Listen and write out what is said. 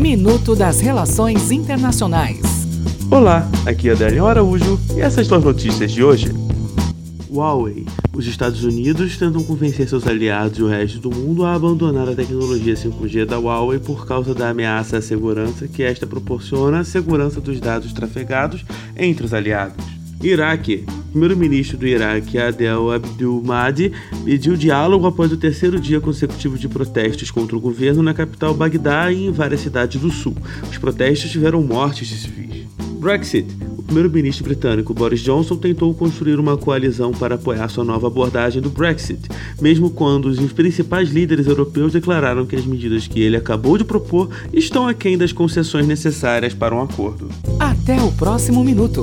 Minuto das Relações Internacionais. Olá, aqui é Adélio Araújo e essas são as notícias de hoje. Huawei. Os Estados Unidos tentam convencer seus aliados e o resto do mundo a abandonar a tecnologia 5G da Huawei por causa da ameaça à segurança que esta proporciona à segurança dos dados trafegados entre os aliados. Iraque. O primeiro-ministro do Iraque, Adel Abdul Mahdi, pediu diálogo após o terceiro dia consecutivo de protestos contra o governo na capital Bagdá e em várias cidades do sul. Os protestos tiveram mortes de civis. Brexit. O primeiro-ministro britânico Boris Johnson tentou construir uma coalizão para apoiar sua nova abordagem do Brexit, mesmo quando os principais líderes europeus declararam que as medidas que ele acabou de propor estão aquém das concessões necessárias para um acordo. Até o próximo minuto.